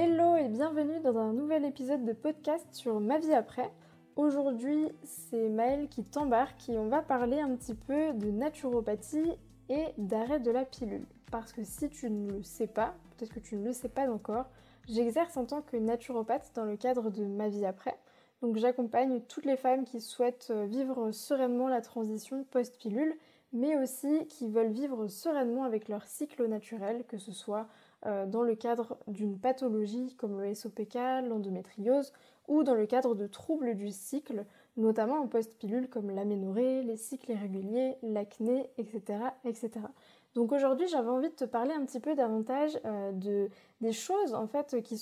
Hello et bienvenue dans un nouvel épisode de podcast sur ma vie après. Aujourd'hui, c'est Maëlle qui t'embarque et on va parler un petit peu de naturopathie et d'arrêt de la pilule. Parce que si tu ne le sais pas, peut-être que tu ne le sais pas encore, j'exerce en tant que naturopathe dans le cadre de ma vie après. Donc j'accompagne toutes les femmes qui souhaitent vivre sereinement la transition post-pilule, mais aussi qui veulent vivre sereinement avec leur cycle naturel, que ce soit dans le cadre d'une pathologie comme le SOPK, l'endométriose, ou dans le cadre de troubles du cycle, notamment en post-pilule comme l'aménorrhée, les cycles irréguliers, l'acné, etc., etc. Donc aujourd'hui, j'avais envie de te parler un petit peu davantage euh, de, des choses en fait qui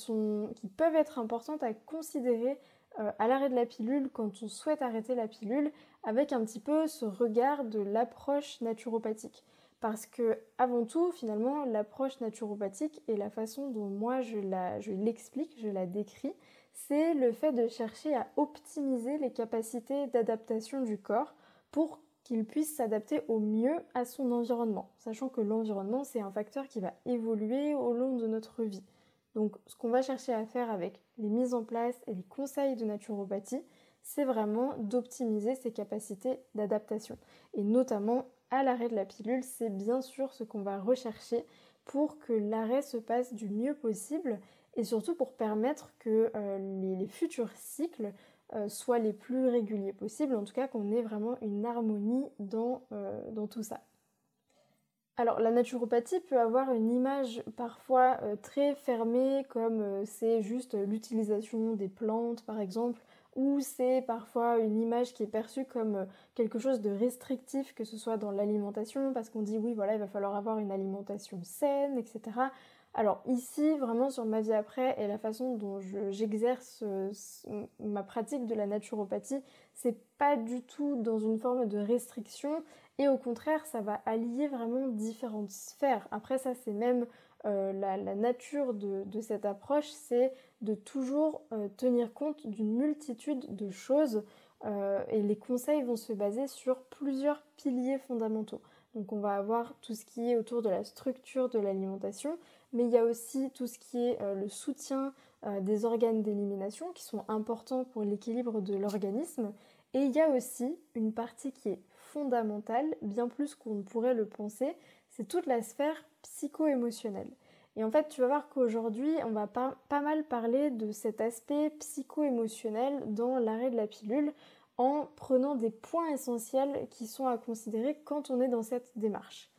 peuvent être importantes à considérer euh, à l'arrêt de la pilule quand on souhaite arrêter la pilule avec un petit peu ce regard de l'approche naturopathique. Parce que avant tout, finalement, l'approche naturopathique et la façon dont moi je l'explique, je, je la décris, c'est le fait de chercher à optimiser les capacités d'adaptation du corps pour qu'il puisse s'adapter au mieux à son environnement, sachant que l'environnement c'est un facteur qui va évoluer au long de notre vie. Donc ce qu'on va chercher à faire avec les mises en place et les conseils de naturopathie, c'est vraiment d'optimiser ses capacités d'adaptation. Et notamment à l'arrêt de la pilule, c'est bien sûr ce qu'on va rechercher pour que l'arrêt se passe du mieux possible et surtout pour permettre que euh, les, futurs cycles euh, soient les plus réguliers possibles, en tout cas qu'on ait vraiment une harmonie dans, euh, dans tout ça. Alors la naturopathie peut avoir une image parfois très fermée comme c'est juste l'utilisation des plantes par exemple ou c'est parfois une image qui est perçue comme euh, quelque chose de restrictif, que ce soit dans l'alimentation, parce qu'on dit oui, voilà, il va falloir avoir une alimentation saine, etc. Alors ici, vraiment sur ma vie après et la façon dont j'exerce euh, ma pratique de la naturopathie, c'est pas du tout dans une forme de restriction et au contraire, ça va allier vraiment différentes sphères. Après ça, c'est même euh, la, nature de, cette approche, c'est de toujours euh, tenir compte d'une multitude de choses euh, et les conseils vont se baser sur plusieurs piliers fondamentaux. Donc on va avoir tout ce qui est autour de la structure de l'alimentation, mais il y a aussi tout ce qui est le soutien des organes d'élimination qui sont importants pour l'équilibre de l'organisme. Et il y a aussi une partie qui est bien plus qu'on ne pourrait le penser, c'est toute la sphère psycho-émotionnelle. Et en fait, tu vas voir qu'aujourd'hui, on va pas, pas, mal parler de cet aspect psycho-émotionnel dans l'arrêt de la pilule en prenant des points essentiels qui sont à considérer quand on est dans cette démarche.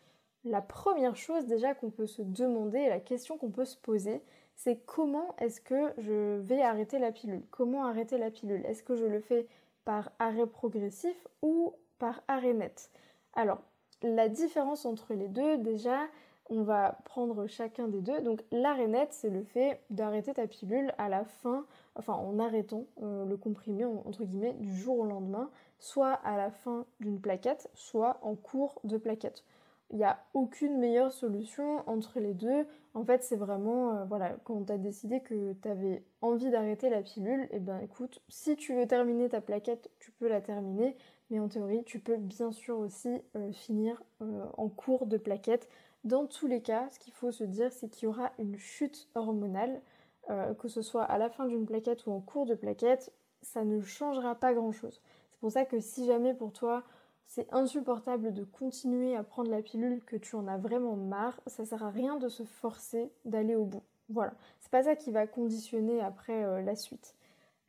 La première chose déjà qu'on peut se demander la question qu'on peut se poser, c'est comment est-ce que je vais arrêter la pilule? Comment arrêter la pilule? Est-ce que je le fais par arrêt progressif ou par arrêt net Alors, la différence entre les deux, déjà, on va prendre chacun des deux. Donc net, c'est le fait d'arrêter ta pilule à la fin, enfin en arrêtant euh, le comprimé, entre guillemets, du jour au lendemain, soit à la fin d'une plaquette, soit en cours de plaquette. Il n'y a aucune meilleure solution entre les deux. En fait, c'est vraiment, euh, voilà, quand tu as décidé que tu avais envie d'arrêter la pilule, et eh ben écoute, si tu veux terminer ta plaquette, tu peux la terminer. Mais en théorie, tu peux bien sûr aussi euh, finir euh, en cours de plaquette. Dans tous les cas, ce qu'il faut se dire, c'est qu'il y aura une chute hormonale, euh, que ce soit à la fin d'une plaquette ou en cours de plaquette, ça ne changera pas grand-chose. C'est pour ça que si jamais pour toi c'est insupportable de continuer à prendre la pilule, que tu en as vraiment marre, ça sert à rien de se forcer d'aller au bout. Voilà, c'est pas ça qui va conditionner après la suite.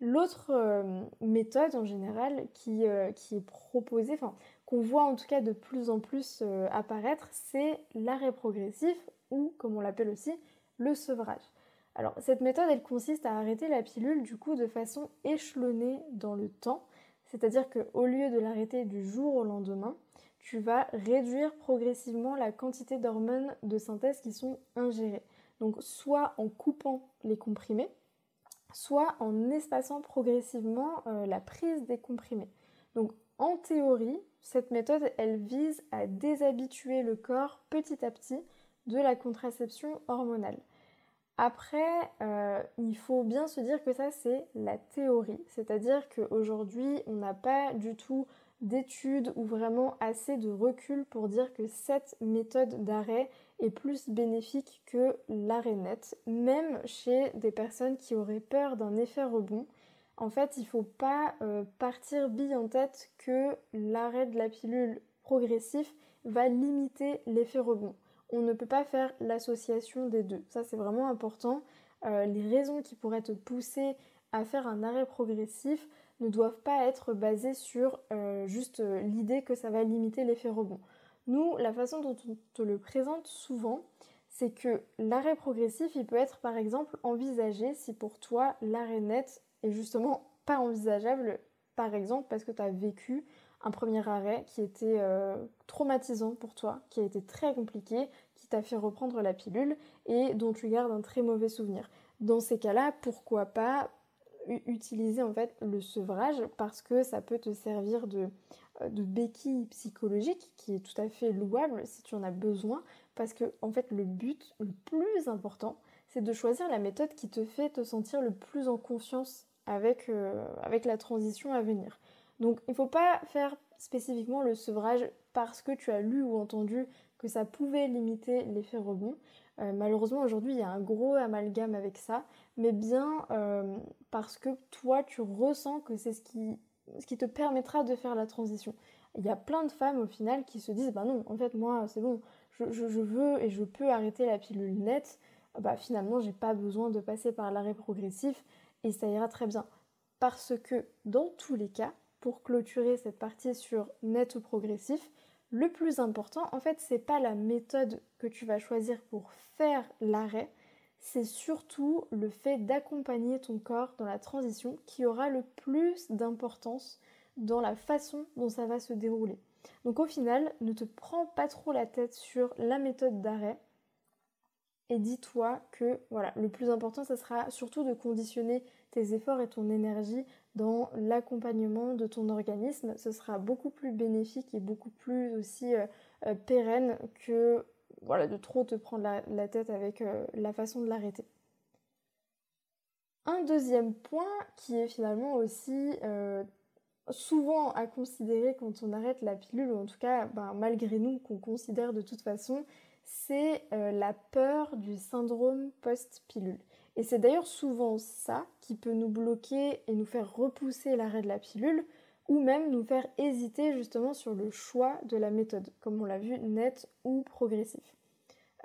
L'autre euh, méthode en général qui, euh, est proposée, qu'on voit en tout cas de plus en plus euh, apparaître, c'est l'arrêt progressif ou comme on l'appelle aussi le sevrage. Alors cette méthode elle consiste à arrêter la pilule du coup de façon échelonnée dans le temps, c'est-à-dire qu'au lieu de l'arrêter du jour au lendemain, tu vas réduire progressivement la quantité d'hormones de synthèse qui sont ingérées. Donc soit en coupant les comprimés, soit en espaçant progressivement euh, la prise des comprimés. Donc en théorie, cette méthode, elle vise à déshabituer le corps petit à petit de la contraception hormonale. Après, euh, il faut bien se dire que ça, c'est la théorie. C'est-à-dire qu'aujourd'hui, on n'a pas du tout d'études ou vraiment assez de recul pour dire que cette méthode d'arrêt est plus bénéfique que l'arrêt net, même chez des personnes qui auraient peur d'un effet rebond. En fait, il ne faut pas euh, partir bille en tête que l'arrêt de la pilule progressif va limiter l'effet rebond. On ne peut pas faire l'association des deux. Ça, c'est vraiment important. Euh, les raisons qui pourraient te pousser à faire un arrêt progressif ne doivent pas être basées sur euh, juste l'idée que ça va limiter l'effet rebond. Nous, la façon dont on te le présente souvent, c'est que l'arrêt progressif, il peut être par exemple envisagé si pour toi l'arrêt net est justement pas envisageable, par exemple parce que tu as vécu un premier arrêt qui était euh, traumatisant pour toi, qui a été très compliqué, qui t'a fait reprendre la pilule et dont tu gardes un très mauvais souvenir. Dans ces cas-là, pourquoi pas utiliser en fait le sevrage parce que ça peut te servir de, euh, de béquille psychologique qui est tout à fait louable si tu en as besoin parce que en fait le but le plus important c'est de choisir la méthode qui te fait te sentir le plus en confiance avec, euh, avec la transition à venir. Donc il ne faut pas faire spécifiquement le sevrage parce que tu as lu ou entendu que ça pouvait limiter l'effet rebond. Euh, malheureusement aujourd'hui il y a un gros amalgame avec ça, mais bien euh, parce que toi tu ressens que c'est ce qui, te permettra de faire la transition. Il y a plein de femmes au final qui se disent bah non en fait moi c'est bon je, je, veux et je peux arrêter la pilule nette, bah finalement j'ai pas besoin de passer par l'arrêt progressif et ça ira très bien. Parce que dans tous les cas, pour clôturer cette partie sur net ou progressif, le plus important, en fait, c'est pas la méthode que tu vas choisir pour faire l'arrêt, c'est surtout le fait d'accompagner ton corps dans la transition qui aura le plus d'importance dans la façon dont ça va se dérouler. Donc au final, ne te prends pas trop la tête sur la méthode d'arrêt et dis-toi que voilà, le plus important, ça sera surtout de conditionner tes efforts et ton énergie dans l'accompagnement de ton organisme. Ce sera beaucoup plus bénéfique et beaucoup plus aussi euh, euh, pérenne que voilà, de trop te prendre la, tête avec euh, la façon de l'arrêter. Un deuxième point qui est finalement aussi souvent à considérer quand on arrête la pilule, ou en tout cas ben, malgré nous qu'on considère de toute façon, c'est la peur du syndrome post-pilule. Et c'est d'ailleurs souvent ça qui peut nous bloquer et nous faire repousser l'arrêt de la pilule ou même nous faire hésiter justement sur le choix de la méthode, comme on l'a vu, net ou progressif.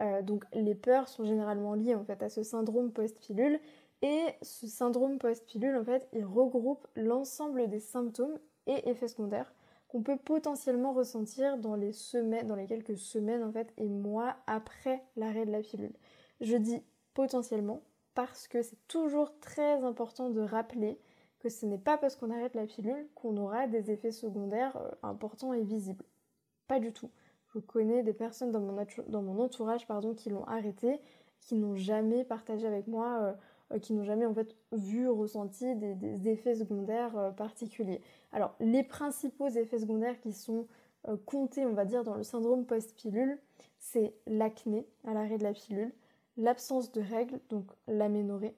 Euh, donc les peurs sont généralement liées en fait à ce syndrome post-pilule et ce syndrome post-pilule en fait il regroupe l'ensemble des symptômes et effets secondaires qu'on peut potentiellement ressentir dans les semaines, dans les quelques semaines en fait et mois après l'arrêt de la pilule. Je dis potentiellement parce que c'est toujours très important de rappeler que ce n'est pas parce qu'on arrête la pilule qu'on aura des effets secondaires euh, importants et visibles. Pas du tout. Je connais des personnes dans mon, entourage pardon, qui l'ont arrêté, qui n'ont jamais partagé avec moi, euh, euh, qui n'ont jamais en fait vu, ressenti des, effets secondaires particuliers. Alors les principaux effets secondaires qui sont comptés, on va dire, dans le syndrome post-pilule, c'est l'acné à l'arrêt de la pilule, l'absence de règles, donc l'aménorrhée,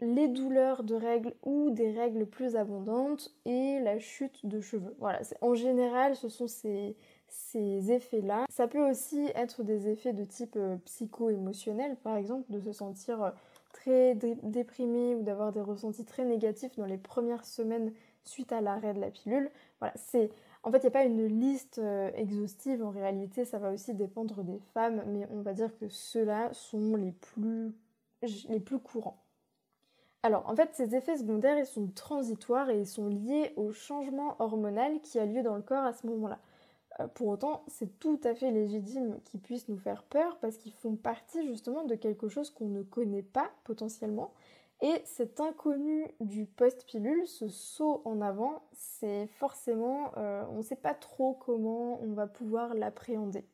les douleurs de règles ou des règles plus abondantes et la chute de cheveux. Voilà, en général, ce sont ces, effets-là. Ça peut aussi être des effets de type euh, psycho-émotionnel, par exemple, de se sentir euh, très déprimé ou d'avoir des ressentis très négatifs dans les premières semaines suite à l'arrêt de la pilule. Voilà, c'est en fait, il n'y a pas une liste euh, exhaustive. En réalité, ça va aussi dépendre des femmes, mais on va dire que ceux-là sont les plus, les courants. Alors, en fait, ces effets secondaires, ils sont transitoires et ils sont liés au changement hormonal qui a lieu dans le corps à ce moment-là. Euh, pour autant, c'est tout à fait légitime qu'ils puissent nous faire peur parce qu'ils font partie justement de quelque chose qu'on ne connaît pas potentiellement et cet inconnu du post-pilule, ce saut en avant, c'est forcément, euh, on ne sait pas trop comment on va pouvoir l'appréhender.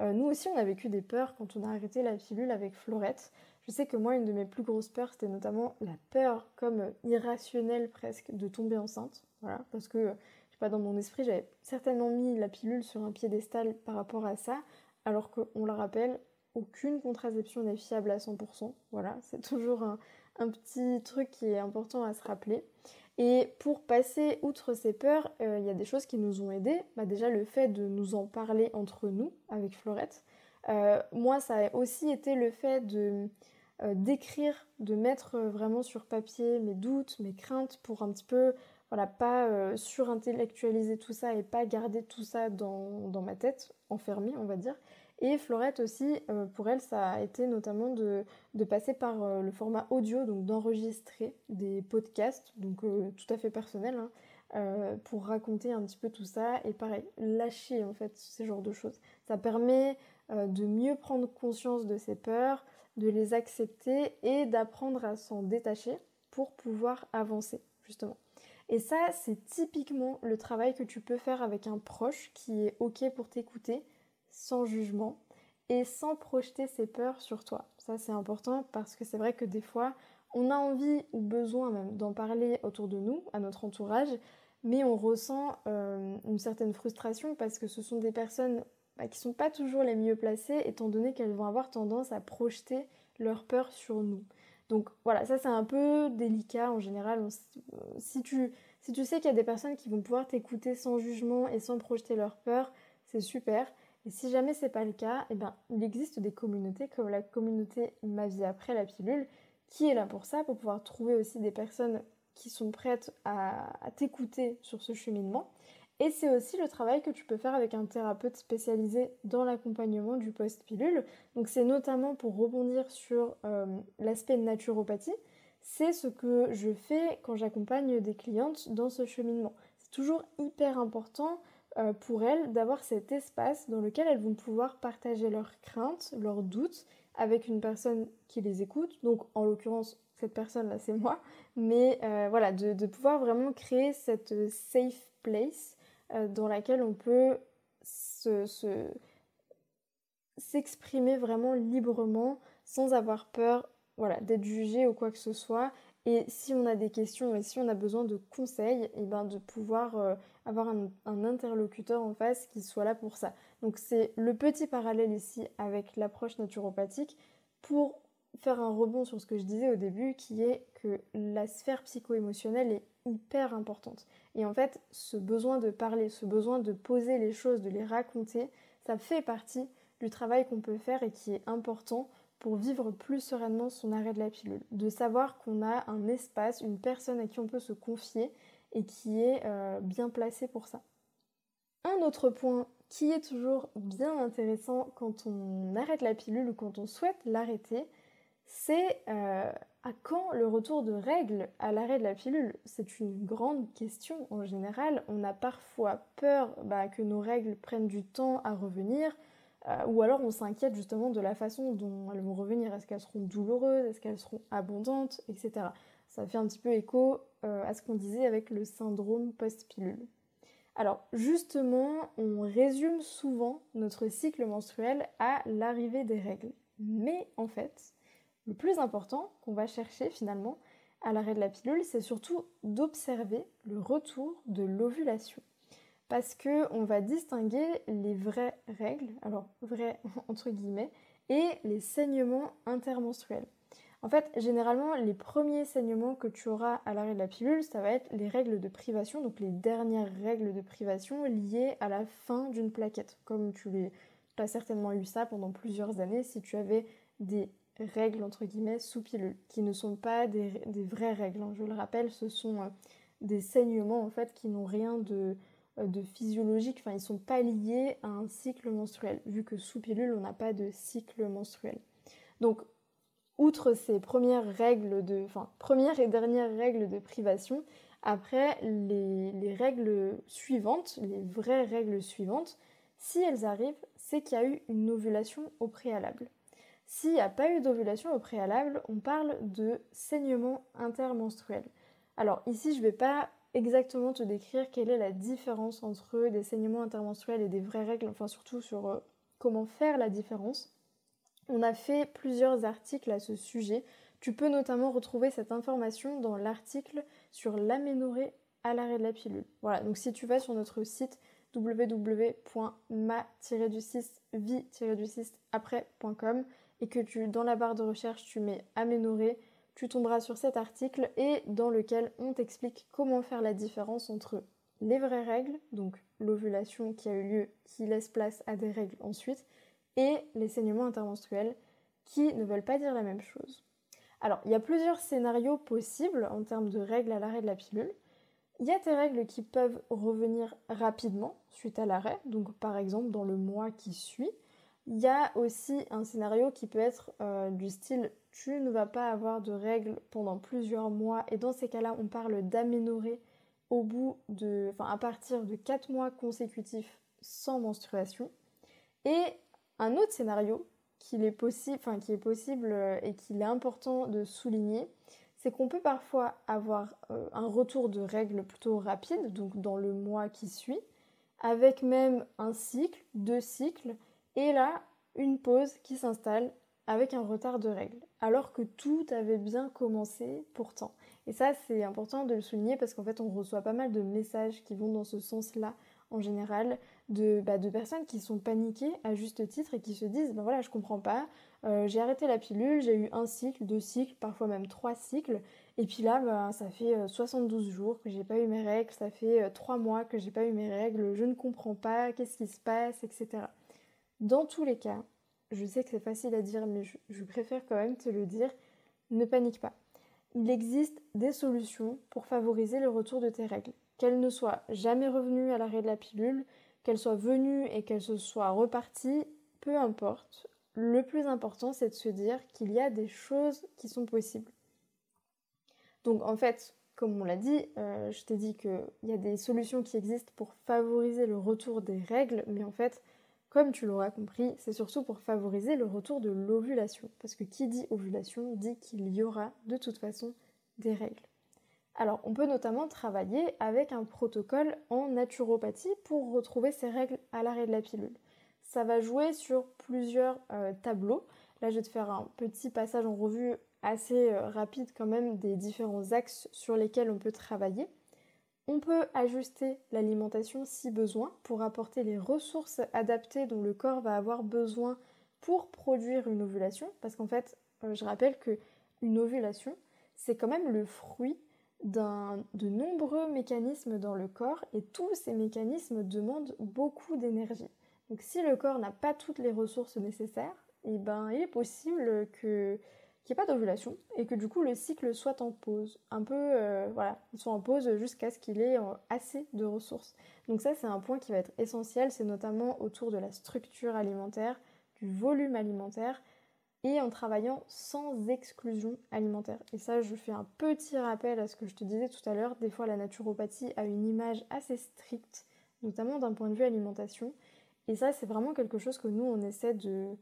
Euh, nous aussi, on a vécu des peurs quand on a arrêté la pilule avec Florette. Je sais que moi, une de mes plus grosses peurs, c'était notamment la peur, comme irrationnelle presque, de tomber enceinte. Voilà, parce que, je sais pas, dans mon esprit, j'avais certainement mis la pilule sur un piédestal par rapport à ça, alors qu'on le rappelle, aucune contraception n'est fiable à 100%. Voilà, c'est toujours un, un petit truc qui est important à se rappeler. Et pour passer outre ces peurs, euh, il y a des choses qui nous ont aidés. Bah, déjà le fait de nous en parler entre nous avec Florette. moi, ça a aussi été le fait de d'écrire, de mettre vraiment sur papier mes doutes, mes craintes pour un petit peu voilà, pas euh, surintellectualiser tout ça et pas garder tout ça dans, ma tête, enfermé, on va dire. Et Florette aussi, euh, pour elle, ça a été notamment de, passer par euh, le format audio, donc d'enregistrer des podcasts, donc tout à fait personnels, hein, pour raconter un petit peu tout ça et pareil, lâcher en fait ces genres de choses. Ça permet de mieux prendre conscience de ses peurs, de les accepter et d'apprendre à s'en détacher pour pouvoir avancer, justement. Et ça, c'est typiquement le travail que tu peux faire avec un proche qui est OK pour t'écouter, sans jugement, et sans projeter ses peurs sur toi. Ça, c'est important parce que c'est vrai que des fois, on a envie ou besoin même d'en parler autour de nous, à notre entourage, mais on ressent euh, une certaine frustration parce que ce sont des personnes bah, qui ne sont pas toujours les mieux placées, étant donné qu'elles vont avoir tendance à projeter leurs peurs sur nous. Donc voilà, ça c'est un peu délicat en général. si, tu, si tu sais qu'il y a des personnes qui vont pouvoir t'écouter sans jugement et sans projeter leur peur, c'est super. Et si jamais c'est pas le cas, eh ben, il existe des communautés comme la communauté Ma vie après la pilule qui est là pour ça, pour pouvoir trouver aussi des personnes qui sont prêtes à t'écouter sur ce cheminement et c'est aussi le travail que tu peux faire avec un thérapeute spécialisé dans l'accompagnement du post-pilule. Donc c'est notamment pour rebondir sur euh, l'aspect naturopathie. C'est ce que je fais quand j'accompagne des clientes dans ce cheminement. C'est toujours hyper important euh, pour elles d'avoir cet espace dans lequel elles vont pouvoir partager leurs craintes, leurs doutes avec une personne qui les écoute. Donc en l'occurrence, cette personne-là, c'est moi. Mais euh, voilà, de, pouvoir vraiment créer cette safe place euh, dans laquelle on peut s'exprimer vraiment librement sans avoir peur voilà, d'être jugé ou quoi que ce soit. Et si on a des questions et si on a besoin de conseils, et eh ben de pouvoir avoir un, interlocuteur en face qui soit là pour ça. Donc c'est le petit parallèle ici avec l'approche naturopathique pour faire un rebond sur ce que je disais au début, qui est que la sphère psycho-émotionnelle est hyper importante. Et en fait, ce besoin de parler, ce besoin de poser les choses, de les raconter, ça fait partie du travail qu'on peut faire et qui est important pour vivre plus sereinement son arrêt de la pilule. De savoir qu'on a un espace, une personne à qui on peut se confier et qui est euh, bien placée pour ça. Un autre point qui est toujours bien intéressant quand on arrête la pilule ou quand on souhaite l'arrêter, c'est euh, à quand le retour de règles à l'arrêt de la pilule? C'est une grande question en général. On a parfois peur bah, que nos règles prennent du temps à revenir, euh, ou alors on s'inquiète justement de la façon dont elles vont revenir. Est-ce qu'elles seront douloureuses? Est-ce qu'elles seront abondantes? Etc. Ça fait un petit peu écho euh, à ce qu'on disait avec le syndrome post-pilule. Alors justement, on résume souvent notre cycle menstruel à l'arrivée des règles. Mais en fait, le plus important qu'on va chercher finalement à l'arrêt de la pilule, c'est surtout d'observer le retour de l'ovulation. Parce que on va distinguer les vraies règles, alors vraies entre guillemets, et les saignements intermenstruels. En fait, généralement, les premiers saignements que tu auras à l'arrêt de la pilule, ça va être les règles de privation, donc les dernières règles de privation liées à la fin d'une plaquette. Comme tu as certainement eu ça pendant plusieurs années si tu avais des règles entre guillemets sous pilule, qui ne sont pas des, vraies règles. Hein. Je le rappelle, ce sont euh, des saignements en fait qui n'ont rien de, euh, physiologique, enfin ils sont pas liés à un cycle menstruel, vu que sous pilule on n'a pas de cycle menstruel. Donc outre ces premières règles de, enfin première et dernière règles de privation, après les, les règles suivantes, les vraies règles suivantes, si elles arrivent, c'est qu'il y a eu une ovulation au préalable. S'il n'y a pas eu d'ovulation au préalable, on parle de saignement intermenstruel. Alors ici, je ne vais pas exactement te décrire quelle est la différence entre des saignements intermenstruels et des vraies règles, enfin surtout sur euh, comment faire la différence. On a fait plusieurs articles à ce sujet. Tu peux notamment retrouver cette information dans l'article sur l'aménorrhée à l'arrêt de la pilule. Voilà, donc si tu vas sur notre site www.ma-du6vie-du6après.com, et que tu, dans la barre de recherche, tu mets aménorrhée, tu tomberas sur cet article et dans lequel on t'explique comment faire la différence entre les vraies règles, donc l'ovulation qui a eu lieu, qui laisse place à des règles ensuite, et les saignements intermenstruels qui ne veulent pas dire la même chose. Alors, il y a plusieurs scénarios possibles en termes de règles à l'arrêt de la pilule. Il y a des règles qui peuvent revenir rapidement suite à l'arrêt, donc par exemple dans le mois qui suit. Il y a aussi un scénario qui peut être euh, du style tu ne vas pas avoir de règles pendant plusieurs mois et dans ces cas-là on parle d'aménorrhée au bout de, enfin à partir de 4 mois consécutifs sans menstruation. Et un autre scénario qui est possible euh, et qu'il est important de souligner, c'est qu'on peut parfois avoir euh, un retour de règles plutôt rapide, donc dans le mois qui suit, avec même un cycle, deux cycles, et là, une pause qui s'installe avec un retard de règles, alors que tout avait bien commencé pourtant. Et ça, c'est important de le souligner parce qu'en fait, on reçoit pas mal de messages qui vont dans ce sens-là en général, de, bah, de personnes qui sont paniquées à juste titre et qui se disent, ben voilà, je comprends pas, euh, j'ai arrêté la pilule, j'ai eu un cycle, deux cycles, parfois même trois cycles, et puis là, bah, ça fait 72 euh, jours que j'ai pas eu mes règles, ça fait euh, trois mois que j'ai pas eu mes règles, je ne comprends pas, qu'est-ce qui se passe, etc. Dans tous les cas, je sais que c'est facile à dire, mais je préfère quand même te le dire, ne panique pas. Il existe des solutions pour favoriser le retour de tes règles qu'elle ne soit jamais revenue à l'arrêt de la pilule, qu'elle soit venue et qu'elle se soit repartie, peu importe. Le plus important, c'est de se dire qu'il y a des choses qui sont possibles. Donc en fait, comme on l'a dit, euh, je t'ai dit qu'il y a des solutions qui existent pour favoriser le retour des règles, mais en fait, comme tu l'auras compris, c'est surtout pour favoriser le retour de l'ovulation. Parce que qui dit ovulation dit qu'il y aura de toute façon des règles. Alors, on peut notamment travailler avec un protocole en naturopathie pour retrouver ces règles à l'arrêt de la pilule. Ça va jouer sur plusieurs euh, tableaux. Là, je vais te faire un petit passage en revue assez euh, rapide quand même des différents axes sur lesquels on peut travailler. On peut ajuster l'alimentation si besoin pour apporter les ressources adaptées dont le corps va avoir besoin pour produire une ovulation. Parce qu'en fait, euh, je rappelle que une ovulation, c'est quand même le fruit de nombreux mécanismes dans le corps et tous ces mécanismes demandent beaucoup d'énergie. Donc si le corps n'a pas toutes les ressources nécessaires, eh ben, il est possible que qu'il n'y ait pas d'ovulation et que du coup le cycle soit en pause. Un peu, euh, voilà, il soit en pause jusqu'à ce qu'il ait euh, assez de ressources. Donc ça c'est un point qui va être essentiel, c'est notamment autour de la structure alimentaire, du volume alimentaire et en travaillant sans exclusion alimentaire. Et ça, je fais un petit rappel à ce que je te disais tout à l'heure. Des fois, la naturopathie a une image assez stricte, notamment d'un point de vue alimentation. Et ça, c'est vraiment quelque chose que nous, on essaie de,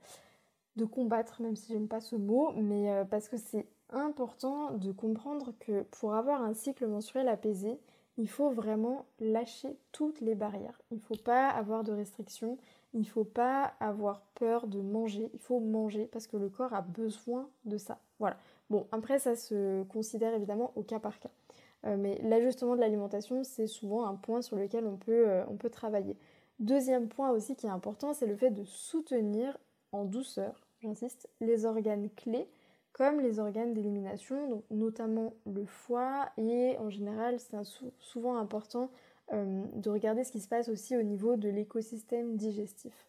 combattre, même si j'aime pas ce mot, mais euh, parce que c'est important de comprendre que pour avoir un cycle menstruel apaisé, il faut vraiment lâcher toutes les barrières. Il ne faut pas avoir de restrictions, il ne faut pas avoir peur de manger, il faut manger parce que le corps a besoin de ça. Voilà. Bon, après ça se considère évidemment au cas par cas. Euh, mais l'ajustement de l'alimentation, c'est souvent un point sur lequel on peut, euh, on peut travailler. Deuxième point aussi qui est important, c'est le fait de soutenir en douceur, j'insiste, les organes clés comme les organes d'élimination, notamment le foie et en général c'est souvent important euh, de regarder ce qui se passe aussi au niveau de l'écosystème digestif.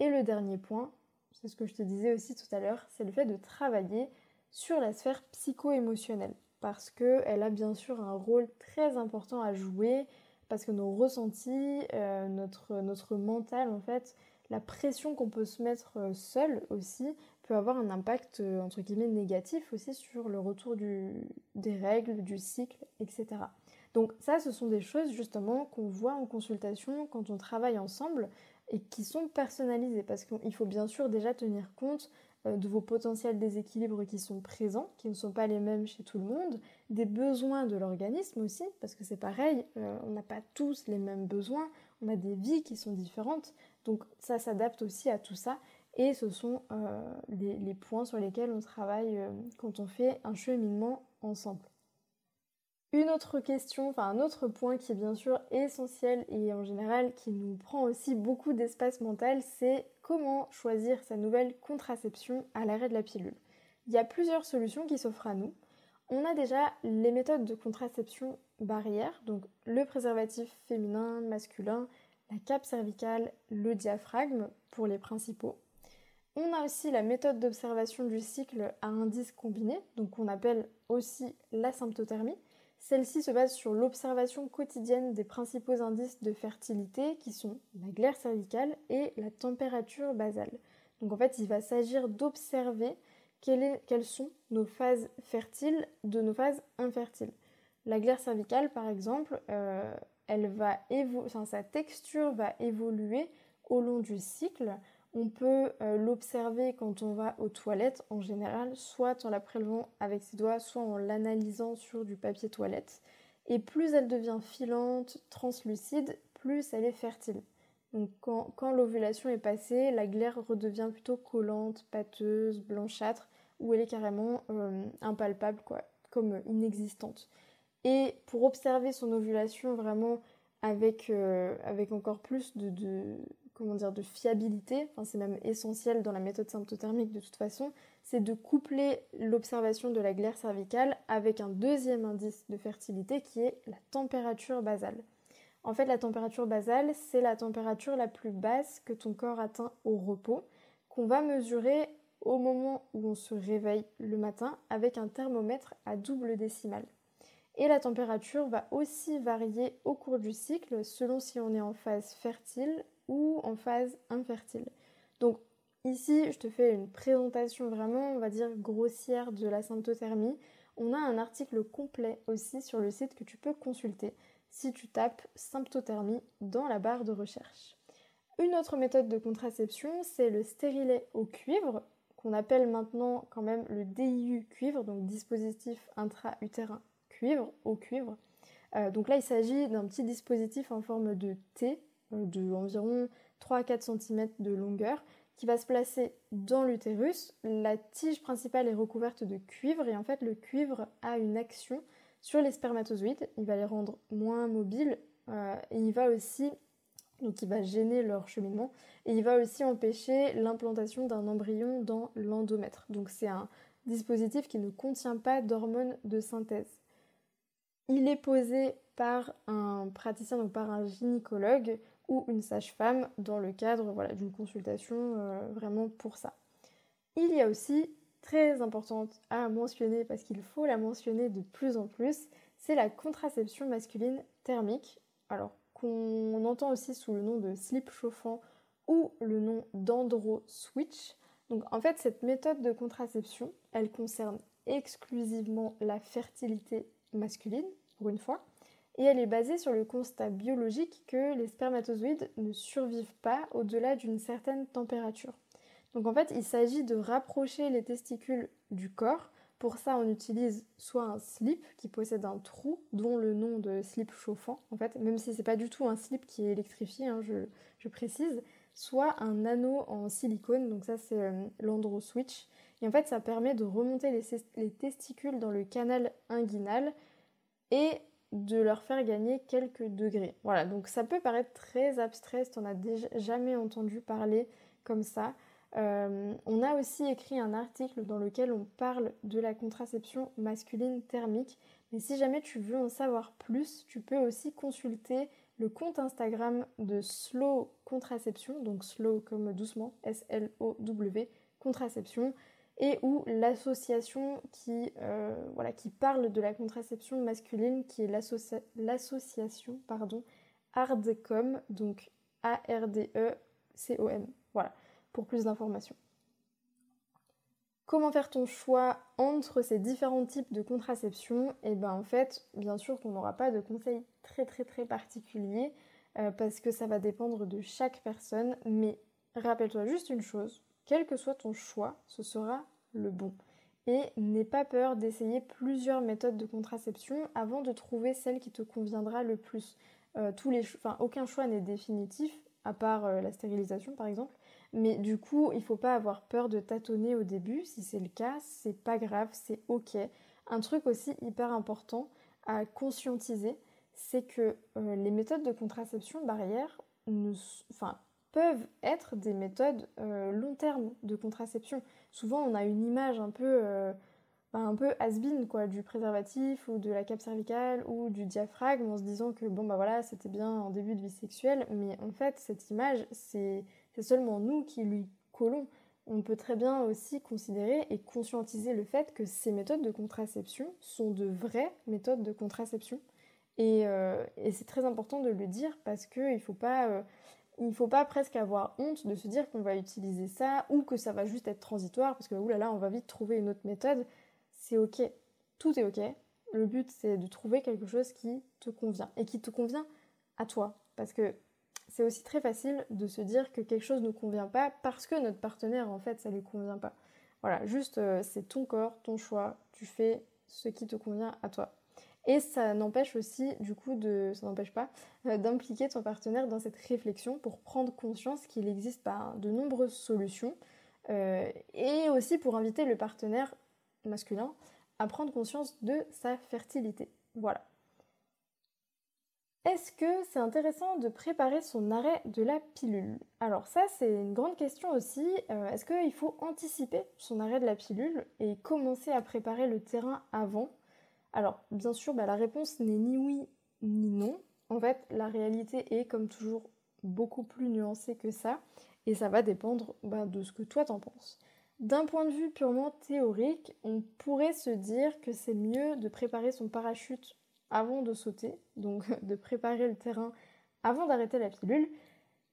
Et le dernier point, c'est ce que je te disais aussi tout à l'heure, c'est le fait de travailler sur la sphère psycho-émotionnelle parce qu'elle a bien sûr un rôle très important à jouer parce que nos ressentis, euh, notre, notre mental en fait, la pression qu'on peut se mettre euh, seul aussi peut avoir un impact entre guillemets négatif aussi sur le retour des règles, du cycle, etc. Donc ça, ce sont des choses justement qu'on voit en consultation quand on travaille ensemble et qui sont personnalisées parce qu'il faut bien sûr déjà tenir compte euh, de vos potentiels déséquilibres qui sont présents, qui ne sont pas les mêmes chez tout le monde, des besoins de l'organisme aussi, parce que c'est pareil, euh, on n'a pas tous les mêmes besoins, on a des vies qui sont différentes, donc ça s'adapte aussi à tout ça, et ce sont euh, les, points sur lesquels on travaille quand on fait un cheminement ensemble. Une autre question, enfin un autre point qui est bien sûr essentiel et en général qui nous prend aussi beaucoup d'espace mental, c'est comment choisir sa nouvelle contraception à l'arrêt de la pilule. Il y a plusieurs solutions qui s'offrent à nous. On a déjà les méthodes de contraception barrière, donc le préservatif féminin, masculin, la cape cervicale, le diaphragme pour les principaux. On a aussi la méthode d'observation du cycle à indice combiné, donc qu'on appelle aussi la symptothermie. Celle-ci se base sur l'observation quotidienne des principaux indices de fertilité qui sont la glaire cervicale et la température basale. Donc en fait, il va s'agir d'observer quelles sont nos phases fertiles de nos phases infertiles. La glaire cervicale, par exemple, euh, sa texture va évoluer au long du cycle. On peut euh, l'observer quand on va aux toilettes en général, soit en la prélevant avec ses doigts, soit en l'analysant sur du papier toilette. Et plus elle devient filante, translucide, plus elle est fertile. Donc quand, l'ovulation est passée, la glaire redevient plutôt collante, pâteuse, blanchâtre, ou elle est carrément euh, impalpable, quoi, comme inexistante. Et pour observer son ovulation vraiment avec, euh, avec encore plus de, comment dire, de fiabilité, c'est même essentiel dans la méthode symptothermique de toute façon, c'est de coupler l'observation de la glaire cervicale avec un deuxième indice de fertilité qui est la température basale. En fait, la température basale, c'est la température la plus basse que ton corps atteint au repos, qu'on va mesurer au moment où on se réveille le matin avec un thermomètre à double décimale. Et la température va aussi varier au cours du cycle selon si on est en phase fertile ou en phase infertile. Donc ici, je te fais une présentation vraiment, on va dire, grossière de la symptothermie. On a un article complet aussi sur le site que tu peux consulter si tu tapes symptothermie dans la barre de recherche. Une autre méthode de contraception, c'est le stérilet au cuivre, qu'on appelle maintenant quand même le DIU cuivre, donc dispositif intra-utérin cuivre, au cuivre. Euh, donc là, il s'agit d'un petit dispositif en forme de T, de environ 3 à 4 cm de longueur, qui va se placer dans l'utérus. La tige principale est recouverte de cuivre et en fait, le cuivre a une action sur les spermatozoïdes. Il va les rendre moins mobiles euh, et il va aussi donc il va gêner leur cheminement et il va aussi empêcher l'implantation d'un embryon dans l'endomètre. Donc c'est un dispositif qui ne contient pas d'hormones de synthèse. Il est posé par un praticien, donc par un gynécologue ou une sage-femme dans le cadre d'une consultation euh, vraiment pour ça. Il y a aussi, très importante à mentionner parce qu'il faut la mentionner de plus en plus, c'est la contraception masculine thermique, alors qu'on entend aussi sous le nom de slip chauffant ou le nom d'andro switch. Donc en fait cette méthode de contraception, elle concerne exclusivement la fertilité masculine, pour une fois, et elle est basée sur le constat biologique que les spermatozoïdes ne survivent pas au-delà d'une certaine température. Donc en fait, il s'agit de rapprocher les testicules du corps. Pour ça, on utilise soit un slip qui possède un trou, dont le nom de slip chauffant, en fait, même si c'est pas du tout un slip qui est électrifié, hein, je, précise, soit un anneau en silicone, donc ça c'est euh, l'andro switch. Et en fait, ça permet de remonter les testicules dans le canal inguinal et de leur faire gagner quelques degrés. Voilà, donc ça peut paraître très abstrait si tu n'en as jamais entendu parler comme ça. Euh, on a aussi écrit un article dans lequel on parle de la contraception masculine thermique. Mais si jamais tu veux en savoir plus, tu peux aussi consulter le compte Instagram de Slow Contraception, donc Slow comme doucement, S-L-O-W, Contraception et ou l'association qui, euh, voilà, qui parle de la contraception masculine, qui est l'association pardon, ARDECOM, donc A-R-D-E-C-O-M. Voilà, pour plus d'informations. Comment faire ton choix entre ces différents types de contraception? Eh bien en fait, bien sûr qu'on n'aura pas de conseils très très très particuliers euh, parce que ça va dépendre de chaque personne, mais rappelle-toi juste une chose, quel que soit ton choix, ce sera le bon. Et n'aie pas peur d'essayer plusieurs méthodes de contraception avant de trouver celle qui te conviendra le plus. Euh, enfin, aucun choix n'est définitif, à part euh, la stérilisation par exemple. Mais du coup, il ne faut pas avoir peur de tâtonner au début. Si c'est le cas, c'est pas grave, c'est ok. Un truc aussi hyper important à conscientiser, c'est que euh, les méthodes de contraception barrière ne, enfin, peuvent être des méthodes euh, long terme de contraception. Souvent, on a une image un peu, euh, bah, un peu has-been quoi, du préservatif ou de la cape cervicale ou du diaphragme en se disant que bon bah voilà c'était bien en début de vie sexuelle, mais en fait cette image c'est seulement nous qui lui collons. on peut très bien aussi considérer et conscientiser le fait que ces méthodes de contraception sont de vraies méthodes de contraception. Et, euh, c'est très important de le dire parce qu'il ne faut pas... Il faut pas presque avoir honte de se dire qu'on va utiliser ça ou que ça va juste être transitoire parce que oulala, on va vite trouver une autre méthode. C'est ok, tout est ok. Le but c'est de trouver quelque chose qui te convient et qui te convient à toi. Parce que c'est aussi très facile de se dire que quelque chose ne convient pas parce que notre partenaire, en fait, ça lui convient pas. Voilà, juste euh, c'est ton corps, ton choix, tu fais ce qui te convient à toi. Et ça n'empêche aussi, du coup, de, ça n'empêche pas euh, d'impliquer ton partenaire dans cette réflexion pour prendre conscience qu'il existe bah, de nombreuses solutions euh, et aussi pour inviter le partenaire masculin à prendre conscience de sa fertilité. Voilà. Est-ce que c'est intéressant de préparer son arrêt de la pilule? Alors ça c'est une grande question aussi. Euh, est-ce qu'il faut anticiper son arrêt de la pilule et commencer à préparer le terrain avant? Alors bien sûr bah, la réponse n'est ni oui ni non. En fait la réalité est comme toujours beaucoup plus nuancée que ça et ça va dépendre bah, de ce que toi t'en penses. D'un point de vue purement théorique, on pourrait se dire que c'est mieux de préparer son parachute avant de sauter, donc de préparer le terrain avant d'arrêter la pilule.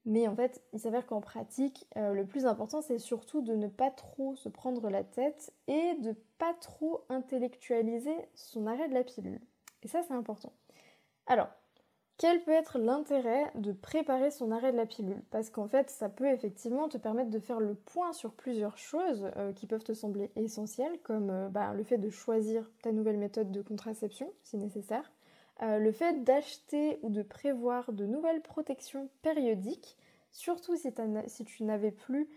Mais en fait, il s'avère qu'en pratique, euh, le plus important, c'est surtout de ne pas trop se prendre la tête et de pas trop intellectualiser son arrêt de la pilule. Et ça, c'est important. Alors, quel peut être l'intérêt de préparer son arrêt de la pilule? Parce qu'en fait, ça peut effectivement te permettre de faire le point sur plusieurs choses euh, qui peuvent te sembler essentielles, comme euh, bah, le fait de choisir ta nouvelle méthode de contraception, si nécessaire, euh, le fait d'acheter ou de prévoir de nouvelles protections périodiques, surtout si, tu n'avais plus,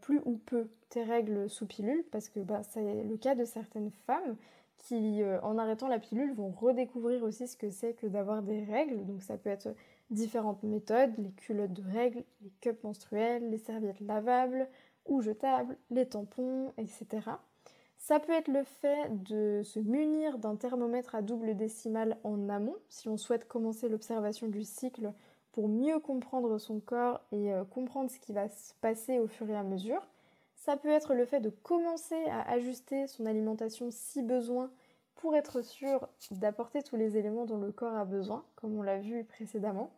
plus ou peu tes règles sous pilule, parce que bah, c'est le cas de certaines femmes qui, euh, en arrêtant la pilule, vont redécouvrir aussi ce que c'est que d'avoir des règles. Donc ça peut être différentes méthodes, les culottes de règles, les cups menstruels, les serviettes lavables ou jetables, les tampons, etc. Ça peut être le fait de se munir d'un thermomètre à double décimale en amont, si on souhaite commencer l'observation du cycle pour mieux comprendre son corps et euh, comprendre ce qui va se passer au fur et à mesure. Ça peut être le fait de commencer à ajuster son alimentation si besoin pour être sûr d'apporter tous les éléments dont le corps a besoin, comme on l'a vu précédemment.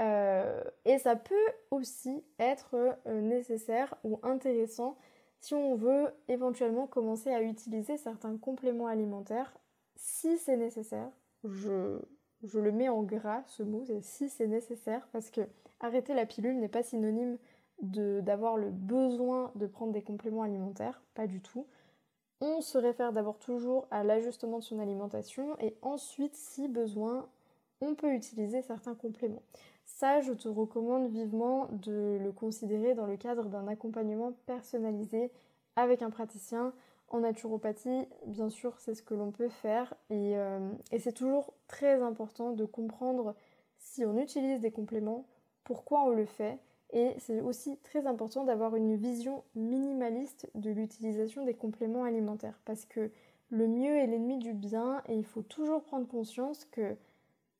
Euh, et ça peut aussi être euh, nécessaire ou intéressant si on veut éventuellement commencer à utiliser certains compléments alimentaires, si c'est nécessaire. Je, le mets en gras ce mot, c'est si c'est nécessaire, parce que arrêter la pilule n'est pas synonyme d'avoir le besoin de prendre des compléments alimentaires, pas du tout. On se réfère d'abord toujours à l'ajustement de son alimentation et ensuite, si besoin, on peut utiliser certains compléments. Ça, je te recommande vivement de le considérer dans le cadre d'un accompagnement personnalisé avec un praticien. En naturopathie, bien sûr, c'est ce que l'on peut faire et, euh, et c'est toujours très important de comprendre si on utilise des compléments, pourquoi on le fait et c'est aussi très important d'avoir une vision minimaliste de l'utilisation des compléments alimentaires parce que le mieux est l'ennemi du bien et il faut toujours prendre conscience que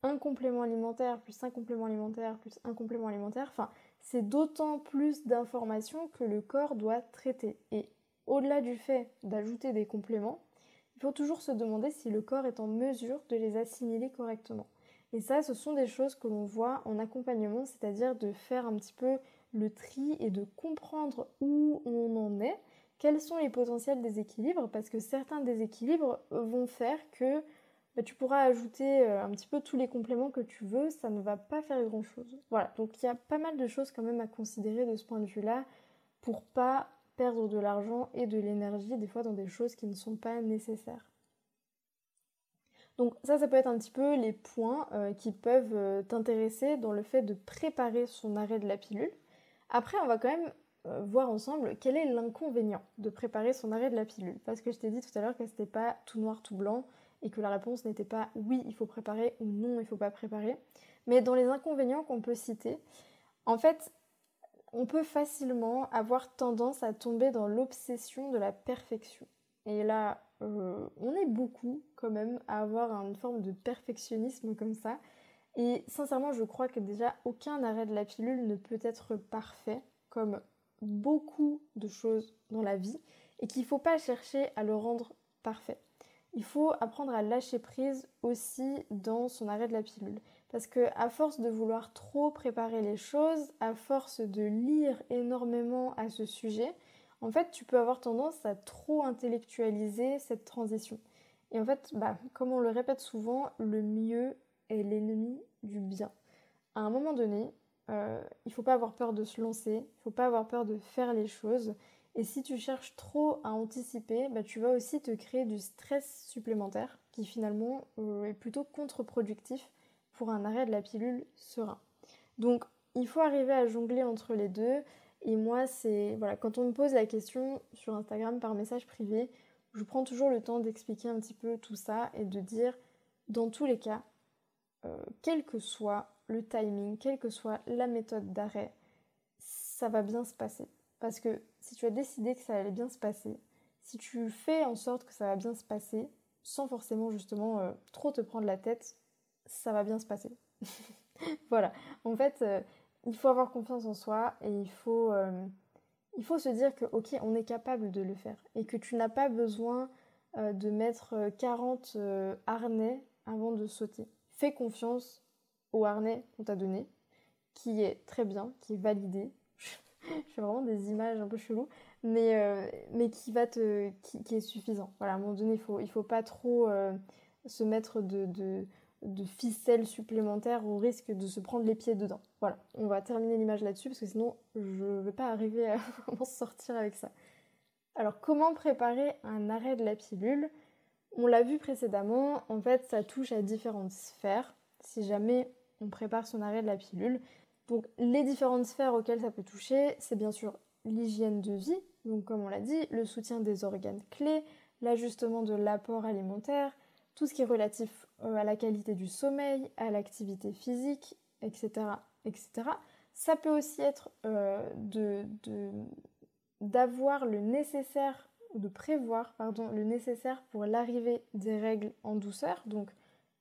un complément alimentaire plus un complément alimentaire plus un complément alimentaire, enfin, c'est d'autant plus d'informations que le corps doit traiter. Et au-delà du fait d'ajouter des compléments, il faut toujours se demander si le corps est en mesure de les assimiler correctement. Et ça, ce sont des choses que l'on voit en accompagnement, c'est-à-dire de faire un petit peu le tri et de comprendre où on en est, quels sont les potentiels déséquilibres, parce que certains déséquilibres vont faire que bah, tu pourras ajouter euh, un petit peu tous les compléments que tu veux, ça ne va pas faire grand-chose. Voilà, donc il y a pas mal de choses quand même à considérer de ce point de vue-là pour pas perdre de l'argent et de l'énergie des fois dans des choses qui ne sont pas nécessaires. Donc ça, ça peut être un petit peu les points euh, qui peuvent euh, t'intéresser dans le fait de préparer son arrêt de la pilule. Après, on va quand même voir ensemble quel est l'inconvénient de préparer son arrêt de la pilule. Parce que je t'ai dit tout à l'heure que c'était pas tout noir, tout blanc, et que la réponse n'était pas oui, il faut préparer ou non, il faut pas préparer. Mais dans les inconvénients qu'on peut citer, en fait, on peut facilement avoir tendance à tomber dans l'obsession de la perfection. Et là, euh, on est beaucoup quand même à avoir une forme de perfectionnisme comme ça. Et sincèrement, je crois que déjà aucun arrêt de la pilule ne peut être parfait, comme beaucoup de choses dans la vie et qu'il ne faut pas chercher à le rendre parfait. Il faut apprendre à lâcher prise aussi dans son arrêt de la pilule. Parce que à force de vouloir trop préparer les choses, à force de lire énormément à ce sujet, en fait, tu peux avoir tendance à trop intellectualiser cette transition. Et en fait, bah, comme on le répète souvent, le mieux est l'ennemi du bien. À un moment donné, euh, il ne faut pas avoir peur de se lancer, il ne faut pas avoir peur de faire les choses. Et si tu cherches trop à anticiper, bah, tu vas aussi te créer du stress supplémentaire qui finalement euh, est plutôt contre-productif pour un arrêt de la pilule serein. Donc il faut arriver à jongler entre les deux. Et moi, c'est voilà, quand on me pose la question sur Instagram par message privé, je prends toujours le temps d'expliquer un petit peu tout ça et de dire, dans tous les cas, euh, quel que soit le timing, quelle que soit la méthode d'arrêt, ça va bien se passer. Parce que si tu as décidé que ça allait bien se passer, si tu fais en sorte que ça va bien se passer, sans forcément justement euh, trop te prendre la tête, ça va bien se passer. voilà. En fait, euh, il faut avoir confiance en soi et il faut, euh, il faut se dire que, ok, on est capable de le faire et que tu n'as pas besoin de mettre 40 harnais avant de sauter. Fais confiance au harnais qu'on t'a donné, qui est très bien, qui est validé. Je fais vraiment des images un peu cheloues, mais, euh, qui va te, qui, est suffisant. Voilà, à un moment donné, il faut, il faut pas trop euh, se mettre de, ficelles supplémentaires au risque de se prendre les pieds dedans. Voilà, on va terminer l'image là-dessus parce que sinon je ne vais pas arriver à m'en sortir avec ça. Alors, comment préparer un arrêt de la pilule? On l'a vu précédemment, en fait, ça touche à différentes sphères. Si jamais on prépare son arrêt de la pilule. Donc les différentes sphères auxquelles ça peut toucher, c'est bien sûr l'hygiène de vie, comme on l'a dit, le soutien des organes clés, l'ajustement de l'apport alimentaire, tout ce qui est relatif euh, à la qualité du sommeil, à l'activité physique, etc., etc. Ça peut aussi être euh, d'avoir le nécessaire, de prévoir pardon, le nécessaire pour l'arrivée des règles en douceur, donc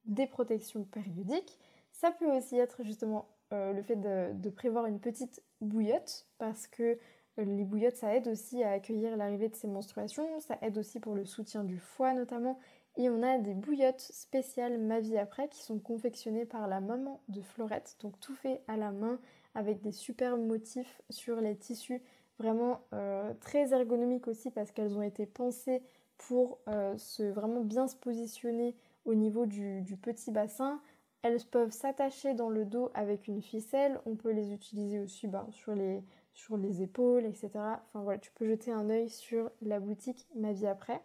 des protections périodiques. Ça peut aussi être justement le fait de, prévoir une petite bouillotte parce que les bouillottes ça aide aussi à accueillir l'arrivée de ces menstruations, ça aide aussi pour le soutien du foie notamment. Et on a des bouillottes spéciales Ma vie après qui sont confectionnées par la maman de Florette, donc tout fait à la main avec des superbes motifs sur les tissus, vraiment euh, très ergonomiques aussi parce qu'elles ont été pensées pour euh, se vraiment bien se positionner au niveau du petit bassin, elles peuvent s'attacher dans le dos avec une ficelle. On peut les utiliser aussi ben, sur, les, épaules, etc. Enfin voilà, tu peux jeter un œil sur la boutique Ma vie après.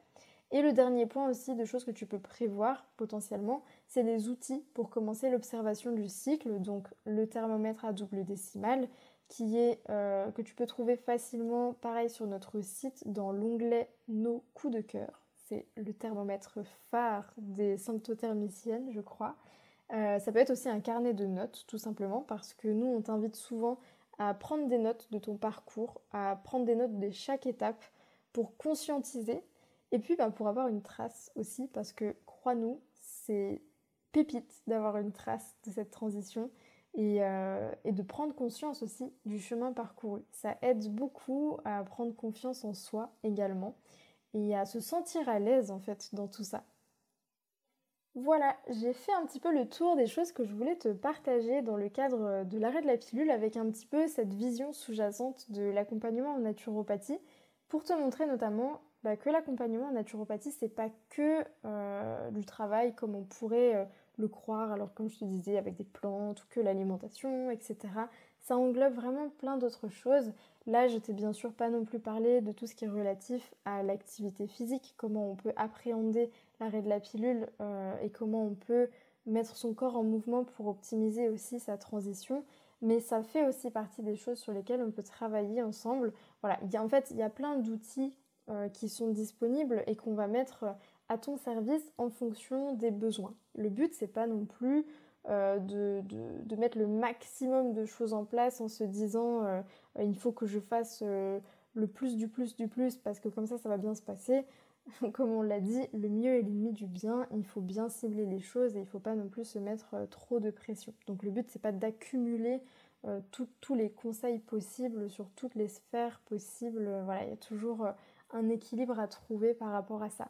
Et le dernier point aussi de choses que tu peux prévoir potentiellement, c'est des outils pour commencer l'observation du cycle, donc le thermomètre à double décimale, qui est euh, que tu peux trouver facilement pareil sur notre site dans l'onglet Nos coups de cœur. C'est le thermomètre phare des symptothermiciennes, je crois. Euh, ça peut être aussi un carnet de notes, tout simplement, parce que nous, on t'invite souvent à prendre des notes de ton parcours, à prendre des notes de chaque étape pour conscientiser et puis bah, pour avoir une trace aussi, parce que crois-nous, c'est pépite d'avoir une trace de cette transition euh, et, de prendre conscience aussi du chemin parcouru. Ça aide beaucoup à prendre confiance en soi également et à se sentir à l'aise en fait dans tout ça. Voilà, j'ai fait un petit peu le tour des choses que je voulais te partager dans le cadre de l'arrêt de la pilule avec un petit peu cette vision sous-jacente de l'accompagnement en naturopathie pour te montrer notamment bah, que l'accompagnement en naturopathie c'est pas que euh, du travail comme on pourrait euh, le croire alors comme je te disais avec des plantes ou que l'alimentation etc. Ça englobe vraiment plein d'autres choses. Là je t'ai bien sûr pas non plus parlé de tout ce qui est relatif à l'activité physique, comment on peut appréhender l'arrêt de la pilule euh, et comment on peut mettre son corps en mouvement pour optimiser aussi sa transition. Mais ça fait aussi partie des choses sur lesquelles on peut travailler ensemble. Voilà, il y a, en fait, il y a plein d'outils euh, qui sont disponibles et qu'on va mettre à ton service en fonction des besoins. Le but, c'est pas non plus euh, de, de, mettre le maximum de choses en place en se disant il faut que je fasse le plus du plus du plus parce que comme ça, ça va bien se passer. comme on l'a dit, le mieux est l'ennemi du bien. Il faut bien cibler les choses et il ne faut pas non plus se mettre euh, trop de pression. Donc le but c'est pas d'accumuler euh, tous les conseils possibles sur toutes les sphères possibles. Voilà, il y a toujours euh, un équilibre à trouver par rapport à ça.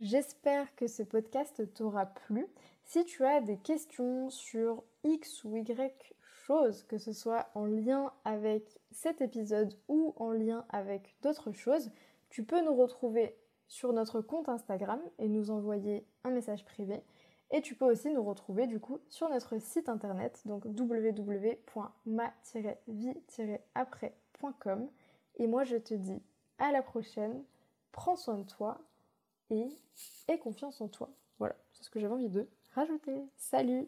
J'espère que ce podcast t'aura plu. Si tu as des questions sur X ou Y choses, que ce soit en lien avec cet épisode ou en lien avec d'autres choses, tu peux nous retrouver sur notre compte Instagram et nous envoyer un message privé. Et tu peux aussi nous retrouver du coup sur notre site internet, donc www.ma-vie-après.com. Et moi je te dis à la prochaine, prends soin de toi et aie confiance en toi. Voilà, c'est ce que j'avais envie de rajouter. Salut